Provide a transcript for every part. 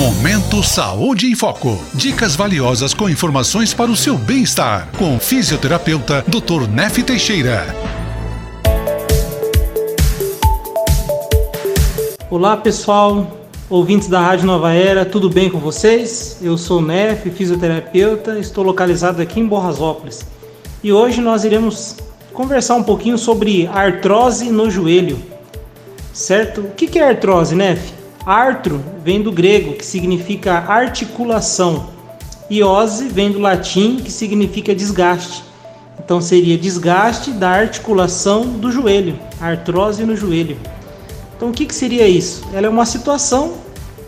Momento Saúde em Foco. Dicas valiosas com informações para o seu bem-estar. Com o fisioterapeuta Dr. Nef Teixeira. Olá pessoal, ouvintes da Rádio Nova Era, tudo bem com vocês? Eu sou Nef, fisioterapeuta, estou localizado aqui em Borrasópolis. E hoje nós iremos conversar um pouquinho sobre artrose no joelho. Certo? O que é artrose, Nef? Artro vem do grego, que significa articulação, e ose vem do latim, que significa desgaste. Então seria desgaste da articulação do joelho, artrose no joelho. Então o que, que seria isso? Ela é uma situação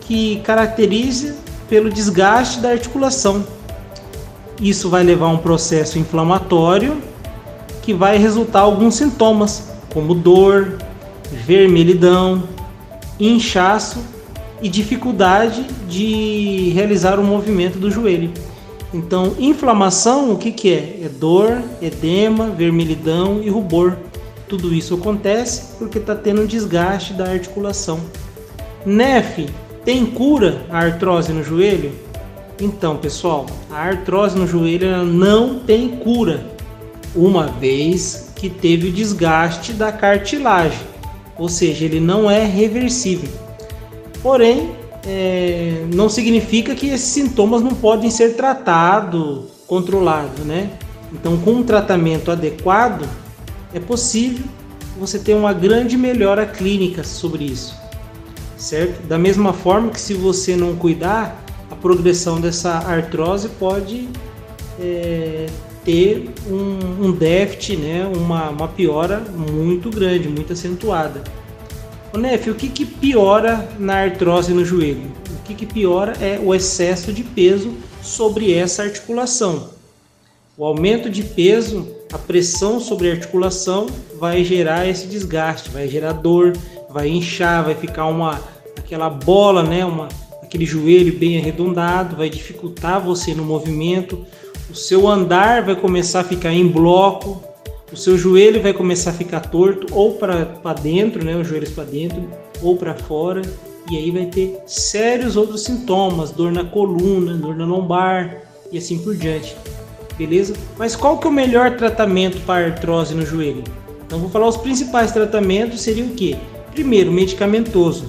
que caracteriza pelo desgaste da articulação. Isso vai levar a um processo inflamatório que vai resultar alguns sintomas, como dor, vermelhidão, inchaço e dificuldade de realizar o movimento do joelho. Então, inflamação, o que, que é? É dor, edema, vermelhidão e rubor. Tudo isso acontece porque está tendo um desgaste da articulação. NEF, tem cura a artrose no joelho? Então, pessoal, a artrose no joelho não tem cura, uma vez que teve o desgaste da cartilagem ou seja, ele não é reversível. Porém, é, não significa que esses sintomas não podem ser tratados, controlados, né? Então, com um tratamento adequado, é possível você ter uma grande melhora clínica sobre isso, certo? Da mesma forma que se você não cuidar, a progressão dessa artrose pode é, ter um, um déficit, né, uma, uma piora muito grande, muito acentuada. O Nef, o que, que piora na artrose no joelho? O que, que piora é o excesso de peso sobre essa articulação. O aumento de peso, a pressão sobre a articulação vai gerar esse desgaste, vai gerar dor, vai inchar, vai ficar uma aquela bola, né, uma aquele joelho bem arredondado, vai dificultar você no movimento, o seu andar vai começar a ficar em bloco, o seu joelho vai começar a ficar torto ou para dentro, né, os joelhos para dentro ou para fora, e aí vai ter sérios outros sintomas, dor na coluna, dor na lombar e assim por diante. Beleza? Mas qual que é o melhor tratamento para artrose no joelho? Então vou falar os principais tratamentos seria o que? Primeiro, medicamentoso.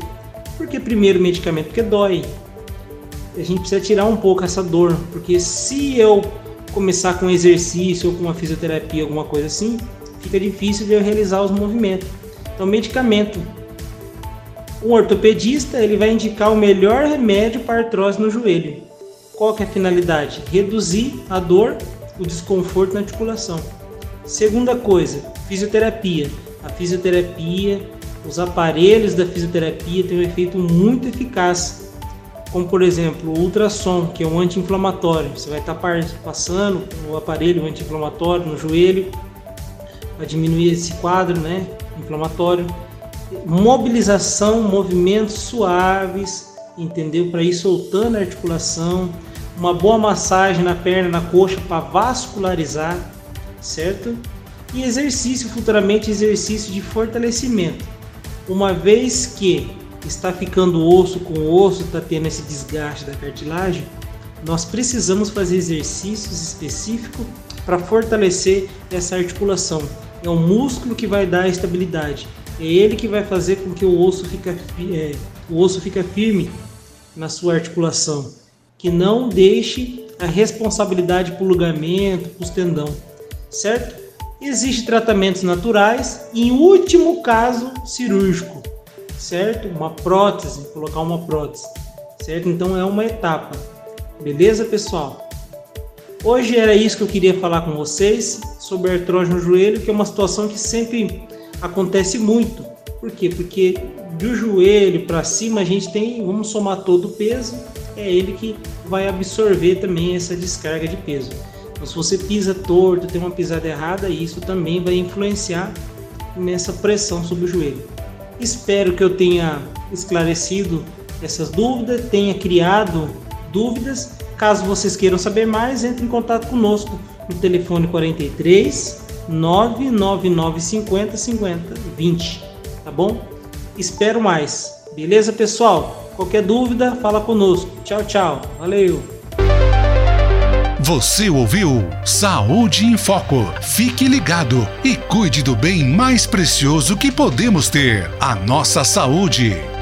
Por que primeiro medicamento? Porque dói. A gente precisa tirar um pouco essa dor, porque se eu começar com exercício ou com uma fisioterapia, alguma coisa assim, fica difícil de eu realizar os movimentos. Então, medicamento. Um ortopedista ele vai indicar o melhor remédio para artrose no joelho. Qual que é a finalidade? Reduzir a dor, o desconforto na articulação. Segunda coisa, fisioterapia. A fisioterapia, os aparelhos da fisioterapia têm um efeito muito eficaz como por exemplo o ultrassom, que é um anti-inflamatório. Você vai estar passando o aparelho anti-inflamatório no joelho para diminuir esse quadro né, inflamatório. Mobilização, movimentos suaves, entendeu? Para ir soltando a articulação. Uma boa massagem na perna, na coxa para vascularizar, certo? E exercício, futuramente exercício de fortalecimento. Uma vez que está ficando osso com osso, está tendo esse desgaste da cartilagem, nós precisamos fazer exercícios específicos para fortalecer essa articulação. É o músculo que vai dar a estabilidade. É ele que vai fazer com que o osso fica, é, o osso fica firme na sua articulação. Que não deixe a responsabilidade para o ligamento, para os tendão, certo? Existem tratamentos naturais e, em último caso, cirúrgico certo? Uma prótese, colocar uma prótese, certo? Então é uma etapa, beleza, pessoal? Hoje era isso que eu queria falar com vocês sobre artrose no joelho, que é uma situação que sempre acontece muito. Por quê? Porque do joelho para cima a gente tem, vamos somar todo o peso, é ele que vai absorver também essa descarga de peso. Então, se você pisa torto, tem uma pisada errada, isso também vai influenciar nessa pressão sobre o joelho. Espero que eu tenha esclarecido essas dúvidas, tenha criado dúvidas. Caso vocês queiram saber mais, entre em contato conosco no telefone 43 999 50 50 20, tá bom? Espero mais. Beleza, pessoal? Qualquer dúvida, fala conosco. Tchau, tchau. Valeu. Você ouviu Saúde em Foco. Fique ligado e cuide do bem mais precioso que podemos ter: a nossa saúde.